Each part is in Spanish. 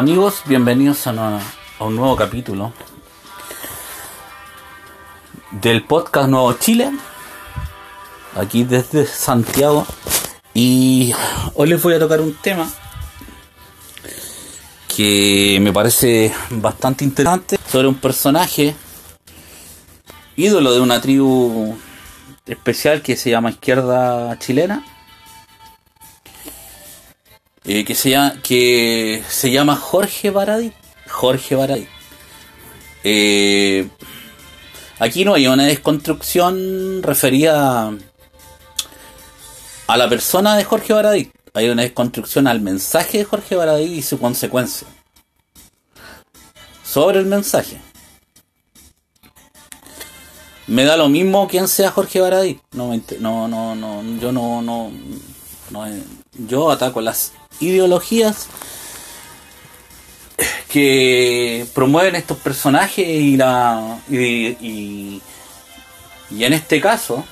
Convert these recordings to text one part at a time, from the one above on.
Amigos, bienvenidos a, a un nuevo capítulo del podcast Nuevo Chile, aquí desde Santiago. Y hoy les voy a tocar un tema que me parece bastante interesante sobre un personaje ídolo de una tribu especial que se llama Izquierda Chilena. Eh, que, se llama, que se llama Jorge Baradit. Jorge Baradit. Eh, aquí no hay una desconstrucción referida a la persona de Jorge Baradit. Hay una desconstrucción al mensaje de Jorge Baradit y su consecuencia. Sobre el mensaje. Me da lo mismo quien sea Jorge Baradit. No, no, no, no, yo no, no, no, eh, yo ataco las ideologías que promueven estos personajes y la y, y, en este caso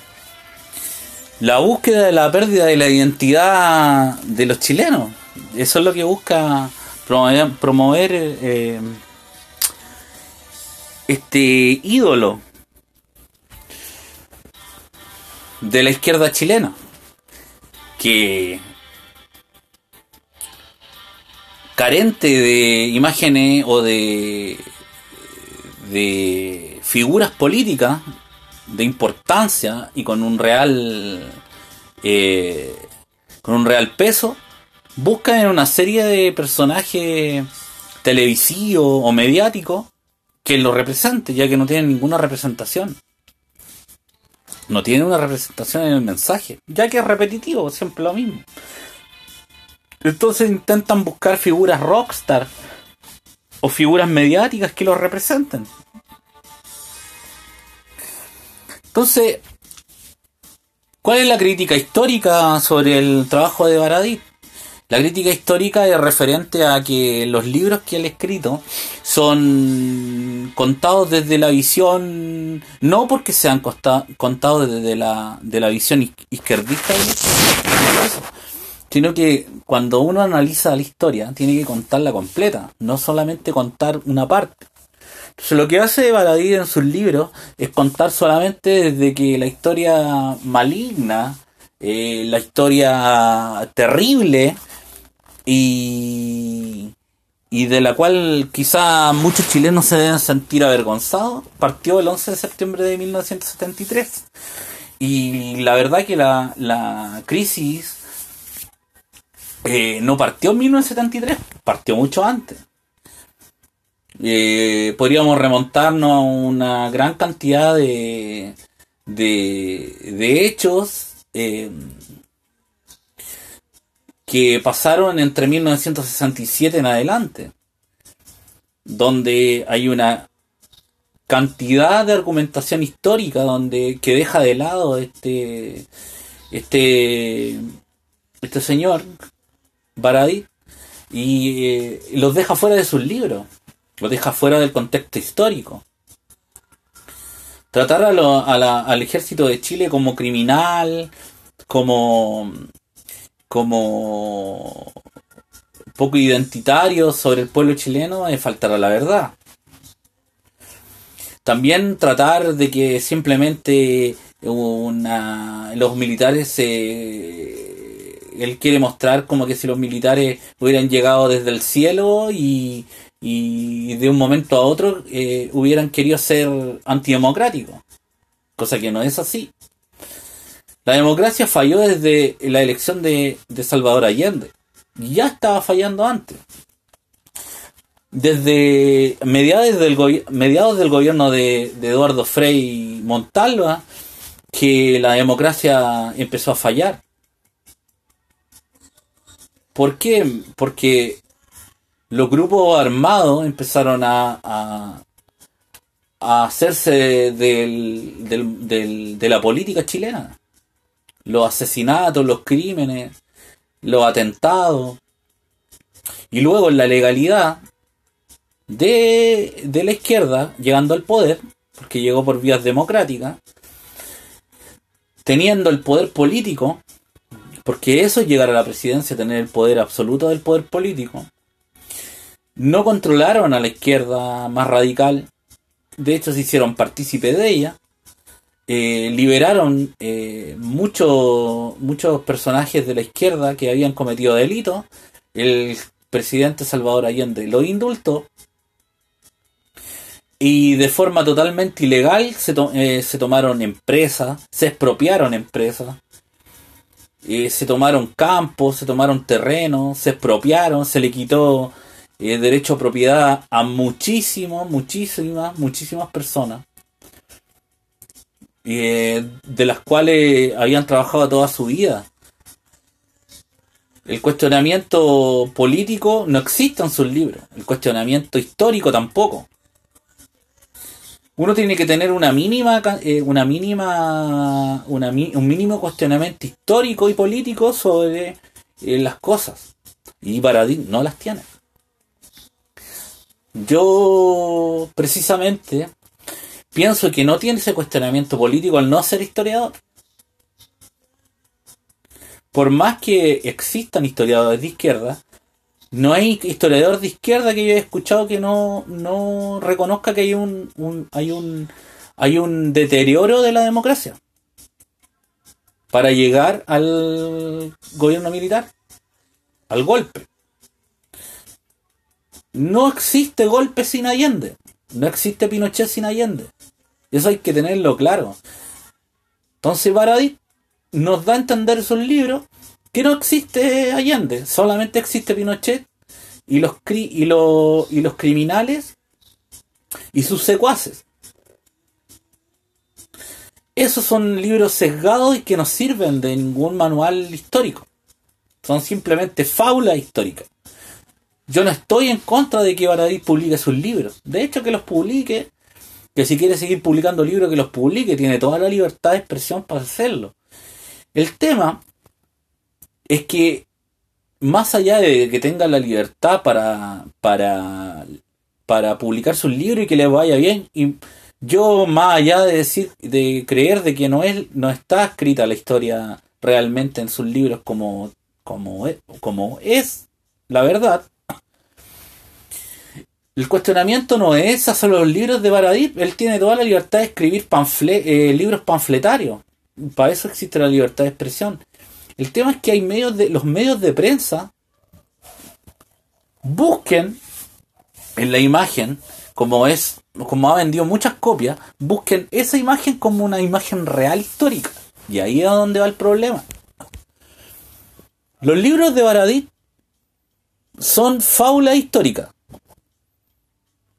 la búsqueda de la pérdida de la identidad de los chilenos. Eso es lo que busca promover, promover eh, este ídolo de la izquierda chilena que carente de imágenes o de de figuras políticas de importancia y con un real eh, con un real peso buscan en una serie de personajes televisivos o mediáticos que lo represente ya que no tienen ninguna representación. No tienen una representación en el mensaje ya que es repetitivo siempre lo mismo entonces intentan buscar figuras rockstar o figuras mediáticas que los representen. Entonces, ¿cuál es la crítica histórica sobre el trabajo de Baradit? La crítica histórica es referente a que los libros que él ha escrito son contados desde la visión, no porque sean contados desde la, de la visión iz- izquierdista, sino que cuando uno analiza la historia tiene que contarla completa, no solamente contar una parte. Entonces lo que hace Baradit en sus libros es contar solamente desde que la historia maligna, eh, la historia terrible y, y de la cual quizá muchos chilenos se deben sentir avergonzados, partió el 11 de septiembre de 1973. Y la verdad que la, la crisis eh, no partió en 1973, partió mucho antes. Eh, podríamos remontarnos a una gran cantidad de, de, hechos eh, que pasaron entre 1967 en adelante, donde hay una cantidad de argumentación histórica donde que deja de lado este este este señor Baradit y eh, los deja fuera de sus libros, los deja fuera del contexto histórico. Tratar a lo- a la- al ejército de Chile como criminal, como como poco identitario sobre el pueblo chileno es faltar a la verdad. También tratar de que simplemente una, los militares se él quiere mostrar como que si los militares hubieran llegado desde el cielo y, de un momento a otro eh, hubieran querido ser antidemocráticos, cosa que no es así. La democracia falló desde la elección de, Salvador Allende. Ya estaba fallando antes. Desde mediados del, mediados del gobierno de, de Eduardo Frei Montalva, que la democracia empezó a fallar. ¿Por qué? Porque los grupos armados empezaron a, a, hacerse del, del- de la política chilena. Los asesinatos, los crímenes, los atentados. Y luego la legalidad de, de la izquierda, llegando al poder, porque llegó por vías democráticas, teniendo el poder político, porque eso es llegar a la presidencia, tener el poder absoluto del poder político, no controlaron a la izquierda más radical, de hecho se hicieron partícipe de ella, eh, liberaron eh, muchos muchos personajes de la izquierda que habían cometido delitos, el presidente Salvador Allende lo indultó. Y de forma totalmente ilegal se, eh, se tomaron empresas, se expropiaron empresas, eh, se tomaron campos, se tomaron terrenos, se expropiaron, se le quitó eh, derecho a propiedad a muchísimas, muchísimas, muchísimas personas. de las cuales habían trabajado toda su vida. El cuestionamiento político no existe en sus libros. El cuestionamiento histórico tampoco uno tiene que tener una mínima, eh, una mínima, un mínimo cuestionamiento histórico y político sobre eh, las cosas. Y Baradí no las tiene. Yo, precisamente, pienso que no tiene ese cuestionamiento político al no ser historiador. Por más que existan historiadores de izquierda, no hay historiador de izquierda que yo haya escuchado que no, no reconozca que hay un, hay un hay un deterioro de la democracia para llegar al gobierno militar, al golpe. No existe golpe sin Allende, no existe Pinochet sin Allende. Eso hay que tenerlo claro. Entonces Baradit nos da a entender esos libros no existe Allende, solamente existe Pinochet y los, y, y los criminales y sus secuaces. Esos son libros sesgados y que no sirven de ningún manual histórico. Son simplemente fábulas históricas. Yo no estoy en contra de que Baradí publique sus libros. De hecho, que los publique, que si quiere seguir publicando libros, que los publique. Tiene toda la libertad de expresión para hacerlo. El tema es que más allá de que tenga la libertad para, para, para publicar sus libros y que le vaya bien, y yo más allá de decir, de creer de que no es, no está escrita la historia realmente en sus libros como, como, es, como es la verdad, el cuestionamiento no es hacer los libros de Baradí, él tiene toda la libertad de escribir eh, libros panfletarios. Para eso existe la libertad de expresión. El tema es que hay medios de, los medios de prensa busquen en la imagen, como es, como ha vendido muchas copias, busquen esa imagen como una imagen real histórica. Y ahí es donde va el problema. Los libros de Baradí son fábulas históricas,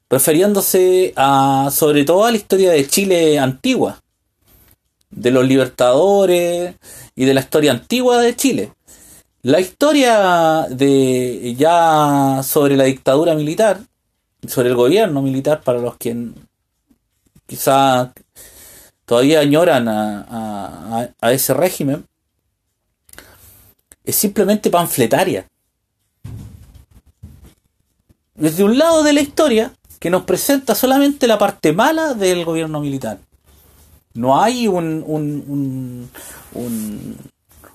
refiriéndose a sobre todo a la historia de Chile antigua, de los libertadores y de la historia antigua de Chile. La historia de ya sobre la dictadura militar, sobre el gobierno militar, para los que quizá todavía añoran a, a ese régimen, es simplemente panfletaria. Desde un lado de la historia que nos presenta solamente la parte mala del gobierno militar no hay un, un,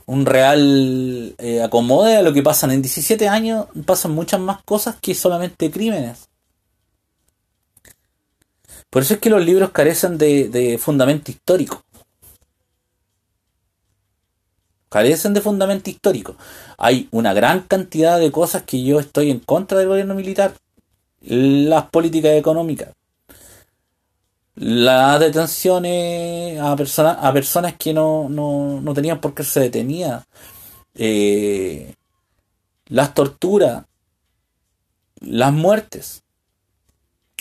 un, real eh, acomode a lo que pasan. En 17 años pasan muchas más cosas que solamente crímenes. Por eso es que los libros carecen de, de fundamento histórico. Carecen de fundamento histórico. Hay una gran cantidad de cosas que yo estoy en contra del gobierno militar. Las políticas económicas las detenciones a personas a personas que no, no, tenían por qué ser detenidas. Eh, las torturas las muertes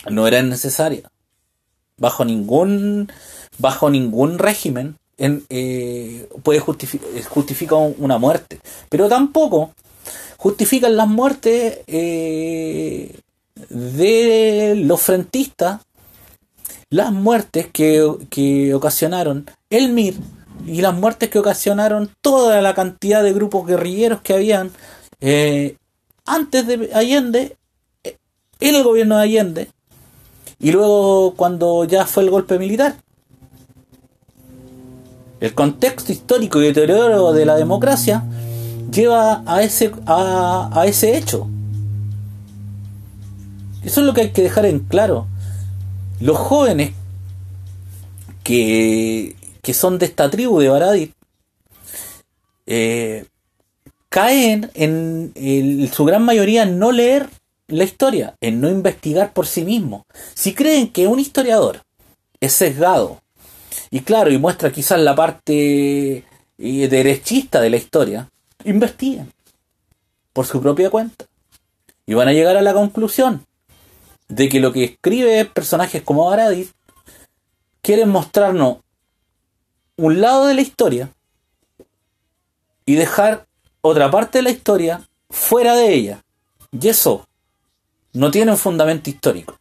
no eran necesarias. Bajo ningún bajo ningún régimen en, eh, puede justificar una muerte. Pero tampoco justifican las muertes eh, de los frentistas las muertes que, ocasionaron el MIR y las muertes que ocasionaron toda la cantidad de grupos guerrilleros que habían eh, antes de Allende, eh, en el gobierno de Allende, y luego cuando ya fue el golpe militar. El contexto histórico y deterioro de la democracia lleva a ese, a ese hecho. Eso es lo que hay que dejar en claro. Los jóvenes que, que son de esta tribu de Baradit eh, caen en, su gran mayoría en no leer la historia, en no investigar por sí mismo. Si creen que un historiador es sesgado, y claro, y muestra quizás la parte eh, derechista de la historia, investiguen por su propia cuenta. Y van a llegar a la conclusión de que lo que escribe personajes como Baradit quieren mostrarnos un lado de la historia y dejar otra parte de la historia fuera de ella. Y eso no tiene un fundamento histórico.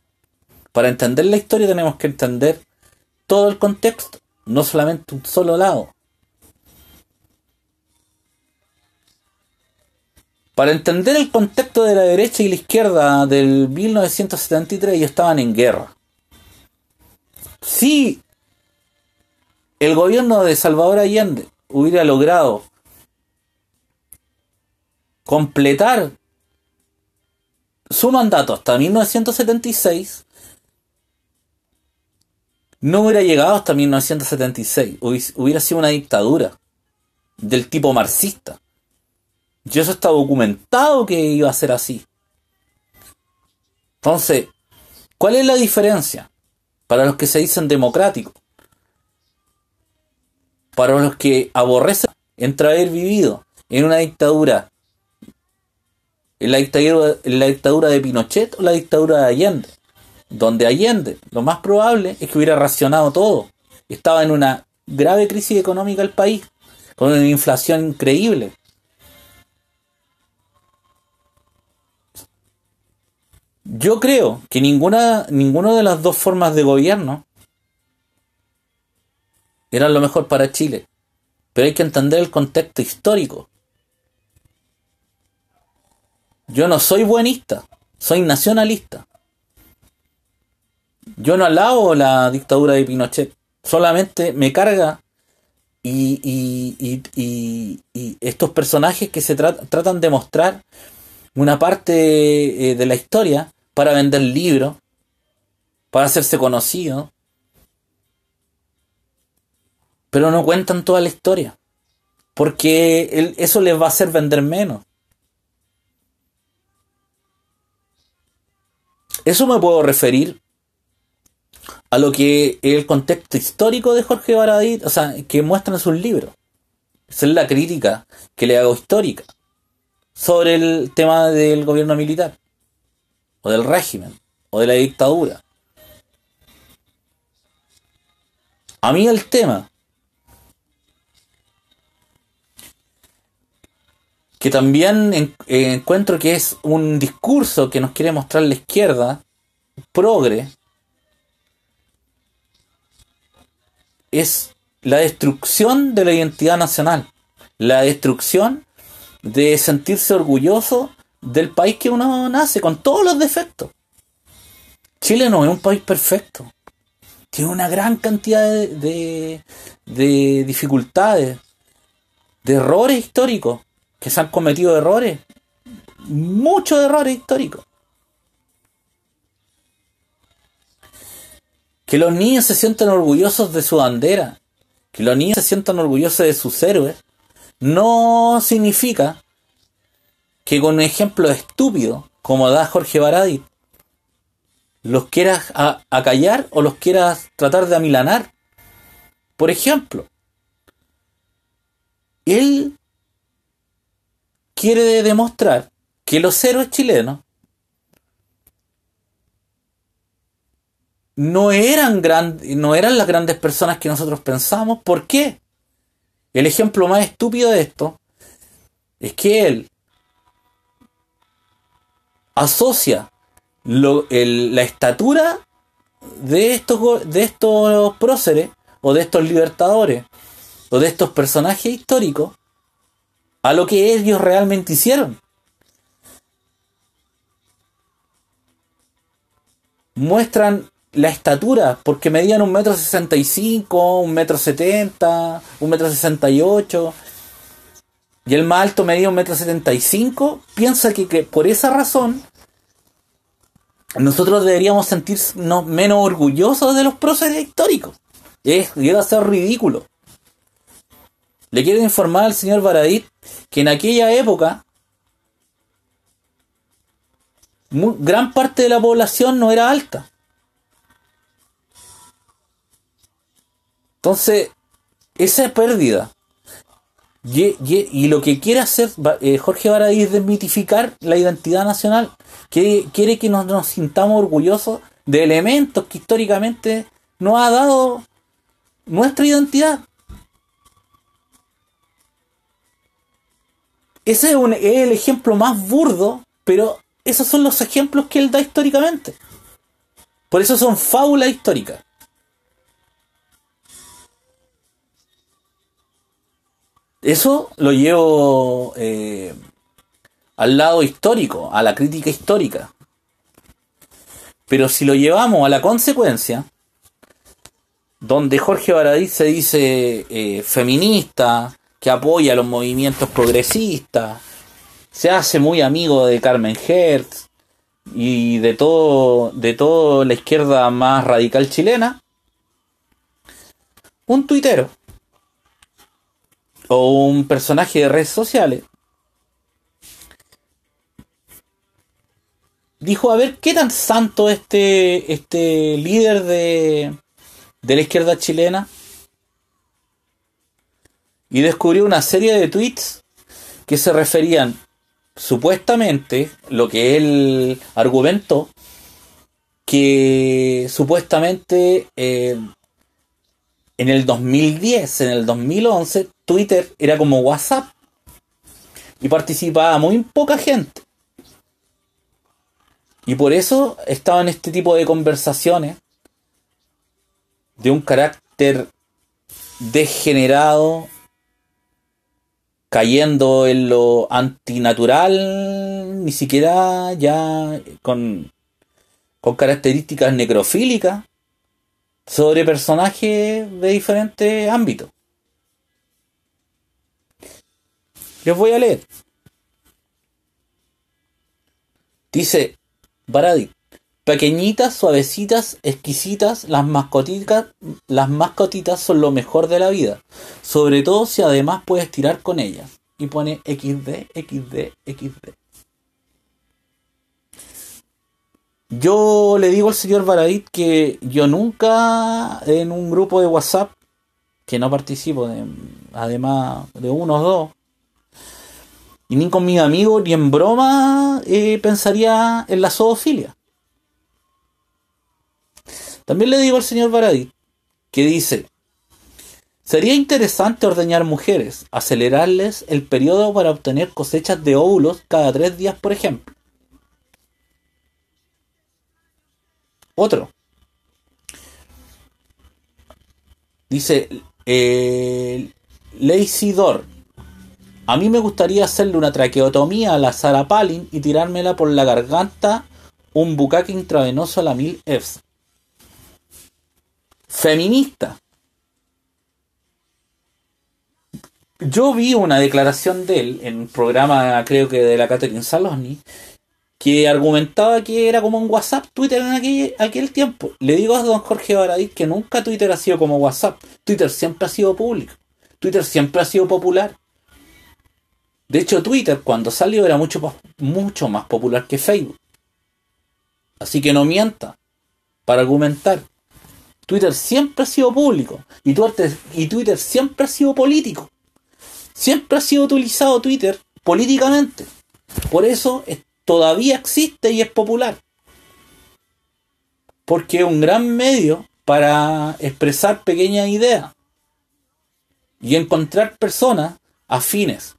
Para entender la historia tenemos que entender todo el contexto, no solamente un solo lado. Para entender el contexto de la derecha y la izquierda del 1973 ellos estaban en guerra. Si el gobierno de Salvador Allende hubiera logrado completar su mandato hasta 1976, no hubiera llegado hasta 1976, hubiera sido una dictadura del tipo marxista. Y eso está documentado que iba a ser así. Entonces, ¿cuál es la diferencia? Para los que se dicen democráticos, para los que aborrecen entre haber vivido en una dictadura, en la dictadura, en la dictadura de Pinochet o la dictadura de Allende donde Allende, lo más probable es que hubiera racionado todo. Estaba en una grave crisis económica el país, con una inflación increíble. Yo creo que ninguna, ninguna de las dos formas de gobierno eran lo mejor para Chile. Pero hay que entender el contexto histórico. Yo no soy buenista, soy nacionalista. Yo no alabo la dictadura de Pinochet, solamente me carga y, estos personajes que se tratan de mostrar una parte eh, de la historia para vender libros, para hacerse conocido, pero no cuentan toda la historia, porque eso les va a hacer vender menos. Eso me puedo referir a lo que el contexto histórico de Jorge Baradit, o sea, que muestra en sus libros. Esa es la crítica que le hago histórica sobre el tema del gobierno militar, o del régimen, o de la dictadura. A mí el tema que también encuentro que es un discurso que nos quiere mostrar la izquierda, progre, es la destrucción de la identidad nacional, la destrucción de sentirse orgulloso del país que uno nace, con todos los defectos. Chile no es un país perfecto. Tiene una gran cantidad de, de, dificultades, de errores históricos, que se han cometido errores, muchos errores históricos. Que los niños se sientan orgullosos de su bandera, que los niños se sientan orgullosos de sus héroes, no significa que con un ejemplo estúpido, como da Jorge Baradi, los quieras acallar o los quieras tratar de amilanar. Por ejemplo, él quiere demostrar que los héroes chilenos no eran, no eran las grandes personas que nosotros pensamos. ¿Por qué? El ejemplo más estúpido de esto es que él asocia la estatura de estos, de estos próceres o de estos libertadores o de estos personajes históricos a lo que ellos realmente hicieron. Muestran la estatura, porque medían un metro sesenta y cinco, un metro setenta, un metro sesenta y ocho, y el más alto medía un metro setenta y cinco, piensa que, que por esa razón nosotros deberíamos sentirnos menos orgullosos de los próceres históricos. Es, llega a ser ridículo. Le quiero informar al señor Baradit que en aquella época gran parte de la población no era alta. Entonces, esa pérdida y, lo que quiere hacer eh, Jorge Baradí es desmitificar la identidad nacional. Quiere, quiere que nos, sintamos orgullosos de elementos que históricamente nos ha dado nuestra identidad. Ese es, es el ejemplo más burdo, pero esos son los ejemplos que él da históricamente. Por eso son fábulas históricas. Eso lo llevo eh, al lado histórico, a la crítica histórica. Pero si lo llevamos a la consecuencia, donde Jorge Baradí se dice eh, feminista, que apoya los movimientos progresistas, se hace muy amigo de Carmen Hertz y de todo, de toda la izquierda más radical chilena, un tuitero o un personaje de redes sociales dijo a ver qué tan santo este este líder de de la izquierda chilena y descubrió una serie de tweets que se referían supuestamente lo que él argumentó que supuestamente eh, en el 2010, en el 2011, Twitter era como WhatsApp y participaba muy poca gente. Y por eso estaba en este tipo de conversaciones de un carácter degenerado, cayendo en lo antinatural, ni siquiera ya con, con características necrofílicas sobre personajes de diferentes ámbitos. Les voy a leer. Dice Baradi, pequeñitas, suavecitas, exquisitas, las mascotitas, las mascotitas son lo mejor de la vida, sobre todo si además puedes tirar con ellas. Y pone XD, XD, XD. Yo le digo al señor Baradit que yo nunca en un grupo de WhatsApp, que no participo, además de uno o dos, y ni con mis amigos ni en broma eh, pensaría en la zoofilia. También le digo al señor Baradit que dice, sería interesante ordeñar mujeres, acelerarles el periodo para obtener cosechas de óvulos cada tres días, por ejemplo. Otro. Dice eh, Door. A mí me gustaría hacerle una traqueotomía a la Sara Palin y tirármela por la garganta un bucaque intravenoso a la mil Fs. Feminista. Yo vi una declaración de él en un programa, creo que de la Catherine Saloni, que argumentaba que era como un WhatsApp Twitter en aquel, aquel tiempo. Le digo a don Jorge Baradí que nunca Twitter ha sido como WhatsApp. Twitter siempre ha sido público. Twitter siempre ha sido popular. De hecho, Twitter cuando salió era mucho, mucho más popular que Facebook. Así que no mienta para argumentar. Twitter siempre ha sido público y Twitter, y Twitter siempre ha sido político. Siempre ha sido utilizado Twitter políticamente. Por eso todavía existe y es popular. Porque es un gran medio para expresar pequeñas ideas y encontrar personas afines.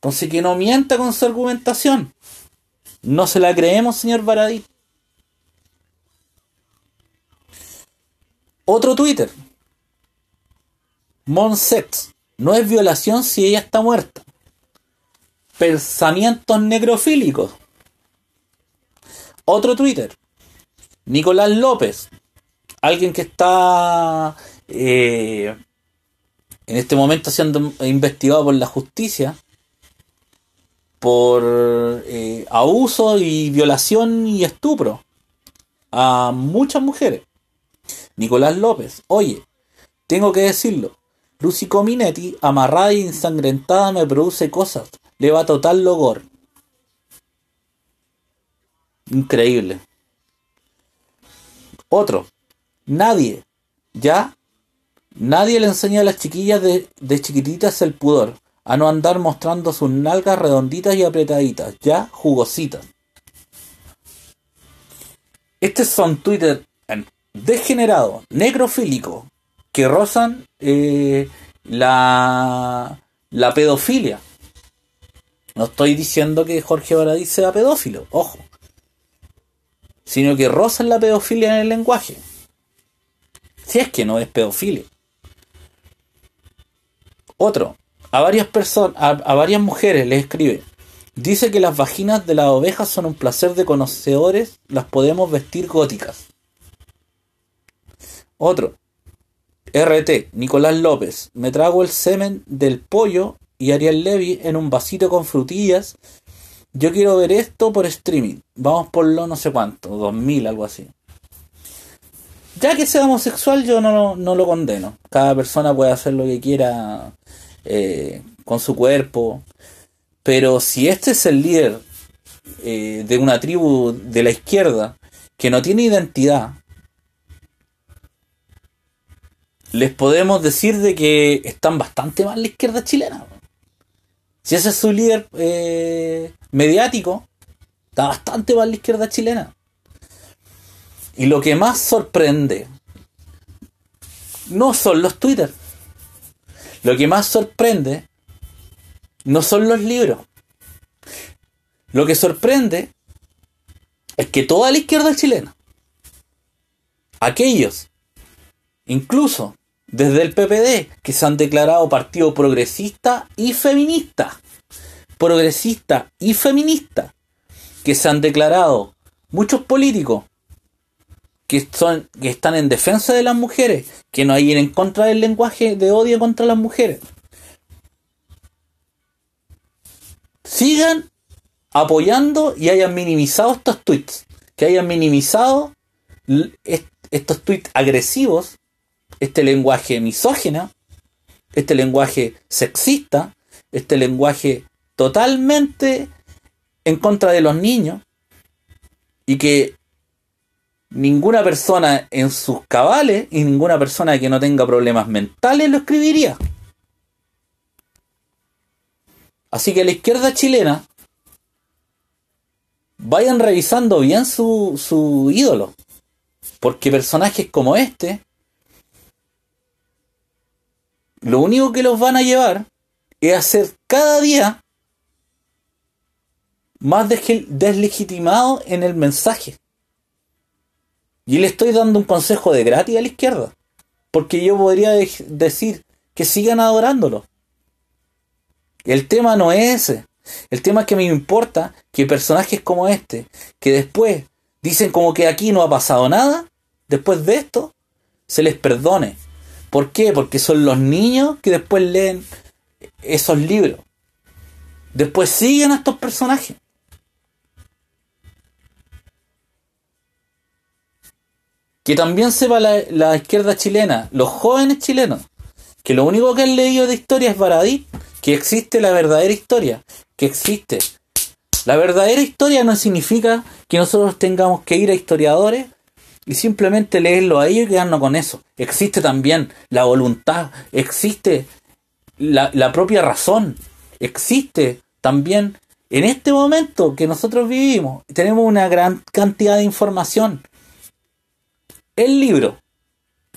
Entonces que no mienta con su argumentación. No se la creemos, señor Baradí. Otro Twitter. Monsex. No es violación si ella está muerta pensamientos necrofílicos. Otro Twitter. Nicolás López. Alguien que está eh, en este momento siendo investigado por la justicia por eh, abuso y violación y estupro a muchas mujeres. Nicolás López, oye, tengo que decirlo, Lucy Cominetti, amarrada y ensangrentada, me produce cosas. Le va total logor. Increíble. Otro. Nadie. Ya. Nadie le enseña a las chiquillas de, de chiquititas el pudor. A no andar mostrando sus nalgas redonditas y apretaditas. Ya jugositas. Este son Twitter degenerado, necrofílico, que rozan eh, la, la pedofilia. No estoy diciendo que Jorge Baradí sea pedófilo, ojo. Sino que rozan la pedofilia en el lenguaje. Si es que no es pedofilia. Otro, a varias personas, a, varias mujeres le escribe. Dice que las vaginas de las ovejas son un placer de conocedores, las podemos vestir góticas. Otro, RT, Nicolás López, me trago el semen del pollo y Ariel Levy en un vasito con frutillas. Yo quiero ver esto por streaming. Vamos por lo no sé cuánto, 2000, algo así. Ya que sea homosexual, yo no, no lo condeno. Cada persona puede hacer lo que quiera eh, con su cuerpo. Pero si este es el líder eh, de una tribu de la izquierda que no tiene identidad, les podemos decir de que están bastante mal la izquierda chilena. Si ese es su líder eh, mediático, está bastante mal la izquierda chilena. Y lo que más sorprende no son los Twitter. Lo que más sorprende no son los libros. Lo que sorprende es que toda la izquierda chilena, aquellos, incluso desde el PPD, que se han declarado partido progresista y feminista, progresista y feminista, que se han declarado muchos políticos que, son, que están en defensa de las mujeres, que no hay en contra del lenguaje de odio contra las mujeres. Sigan apoyando y hayan minimizado estos tweets, que hayan minimizado estos tweets agresivos, este lenguaje misógino, este lenguaje sexista, este lenguaje totalmente en contra de los niños y que ninguna persona en sus cabales y ninguna persona que no tenga problemas mentales lo escribiría. Así que la izquierda chilena vayan revisando bien su, su ídolo. Porque personajes como este, lo único que los van a llevar es a ser cada día más deslegitimados en el mensaje. Y le estoy dando un consejo de gratis a la izquierda. Porque yo podría decir que sigan adorándolo. El tema no es ese. El tema es que me importa que personajes como este, que después dicen como que aquí no ha pasado nada, después de esto, se les perdone. ¿Por qué? Porque son los niños que después leen esos libros. Después siguen a estos personajes. Que también sepa la, izquierda chilena, los jóvenes chilenos, que lo único que han leído de historia es Baradí, que existe la verdadera historia, que existe. La verdadera historia no significa que nosotros tengamos que ir a historiadores y simplemente leerlo a ellos y quedarnos con eso. Existe también la voluntad, existe la, la propia razón, existe también en este momento que nosotros vivimos, tenemos una gran cantidad de información el libro.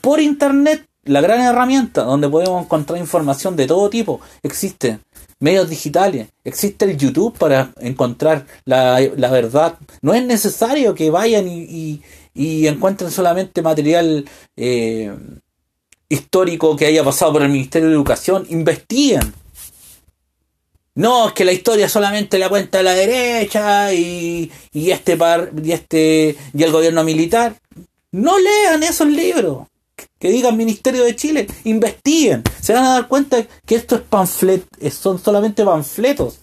Por internet, la gran herramienta donde podemos encontrar información de todo tipo. Existen medios digitales, existe el YouTube para encontrar la, verdad. No es necesario que vayan y, encuentren solamente material eh, histórico que haya pasado por el Ministerio de Educación. Investiguen. No, es que la historia solamente la cuenta la derecha y, y este par, y este y el gobierno militar. No lean esos libros que digan Ministerio de Chile, investiguen, se van a dar cuenta que esto es panflet, son solamente panfletos.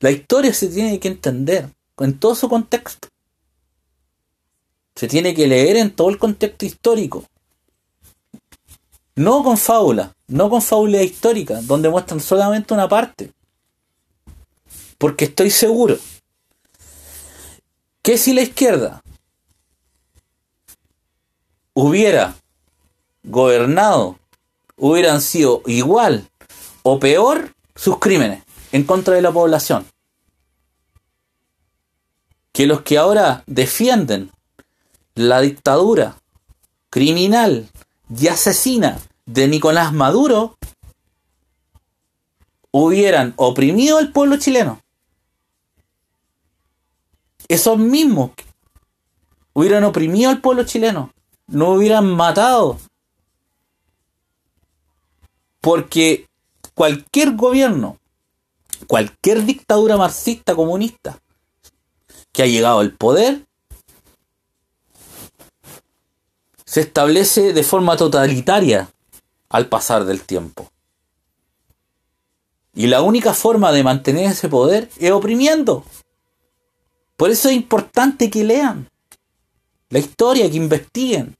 La historia se tiene que entender en todo su contexto. Se tiene que leer en todo el contexto histórico. No con fábula, no con fábula histórica, donde muestran solamente una parte. Porque estoy seguro que si la izquierda hubiera gobernado, hubieran sido igual o peor sus crímenes en contra de la población. Que los que ahora defienden la dictadura criminal y asesina de Nicolás Maduro hubieran oprimido al pueblo chileno. Esos mismos hubieran oprimido al pueblo chileno, no hubieran matado. Porque cualquier gobierno, cualquier dictadura marxista comunista que ha llegado al poder, se establece de forma totalitaria al pasar del tiempo. Y la única forma de mantener ese poder es oprimiendo. Por eso es importante que lean la historia, que investiguen,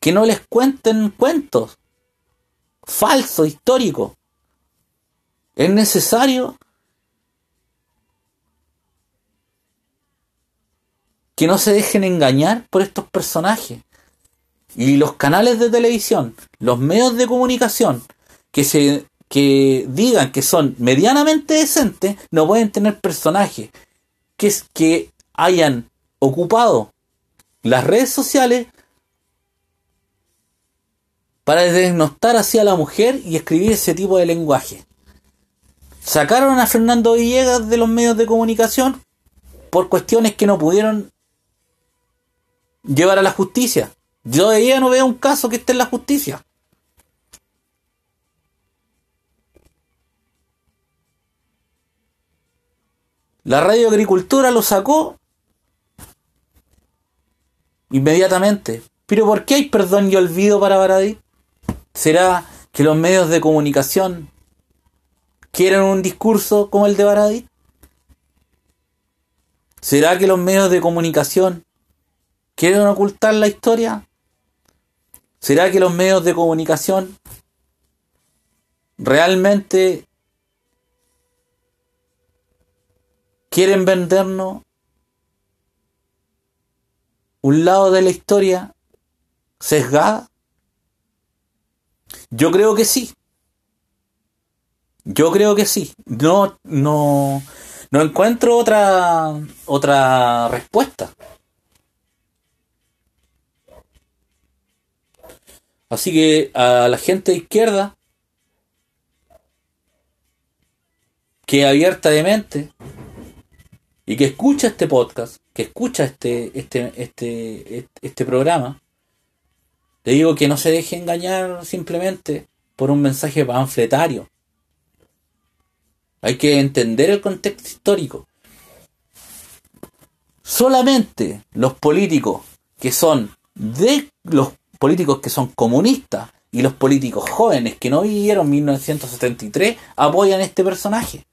que no les cuenten cuentos falsos, históricos. Es necesario que no se dejen engañar por estos personajes. Y los canales de televisión, los medios de comunicación que se que digan que son medianamente decentes, no pueden tener personajes que, que hayan ocupado las redes sociales para desnostar hacia la mujer y escribir ese tipo de lenguaje. Sacaron a Fernando Villegas de los medios de comunicación por cuestiones que no pudieron llevar a la justicia. Yo de ella no veo un caso que esté en la justicia. La radio agricultura lo sacó inmediatamente. Pero ¿por qué hay perdón y olvido para Baradí? ¿Será que los medios de comunicación quieren un discurso como el de Baradí? ¿Será que los medios de comunicación quieren ocultar la historia? ¿Será que los medios de comunicación realmente quieren vendernos un lado de la historia sesgada? Yo creo que sí. Yo creo que sí. No, no, no encuentro otra, otra respuesta. Así que a la gente de izquierda, que abierta de mente y que escucha este podcast, que escucha este, este, este, este programa, le digo que no se deje engañar simplemente por un mensaje panfletario. Hay que entender el contexto histórico. Solamente los políticos que son de los políticos que son comunistas y los políticos jóvenes que no vivieron 1973 apoyan este personaje.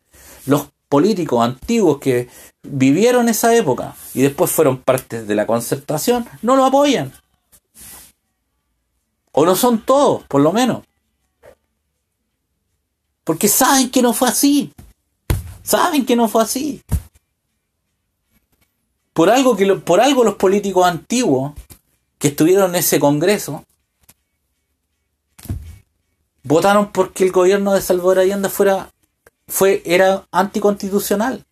Los políticos antiguos que vivieron esa época y después fueron parte de la concertación no lo apoyan. O no son todos, por lo menos. Porque saben que no fue así. Saben que no fue así. Por algo, que por algo los políticos antiguos que estuvieron en ese congreso votaron porque el gobierno de Salvador Allende fuera fue era anticonstitucional.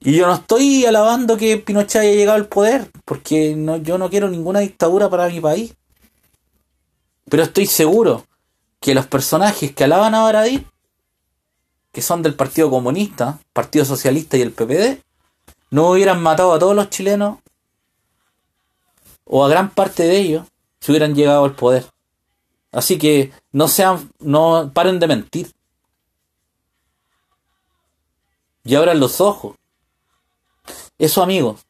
Y yo no estoy alabando que Pinochet haya llegado al poder, porque no, yo no quiero ninguna dictadura para mi país. Pero estoy seguro que los personajes que alaban a Baradí, que son del Partido Comunista, Partido Socialista y el PPD, no hubieran matado a todos los chilenos, o a gran parte de ellos, si hubieran llegado al poder. Así que no sean, no paren de mentir. Y abran los ojos. Eso, amigos.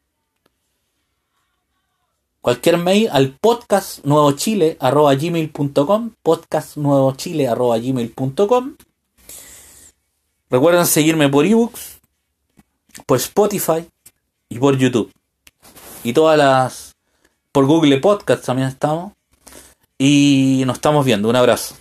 cualquier mail al podcast gmail.com podcast gmail.com recuerden seguirme por ebooks por Spotify y por YouTube y todas las por Google Podcast también estamos y nos estamos viendo. Un abrazo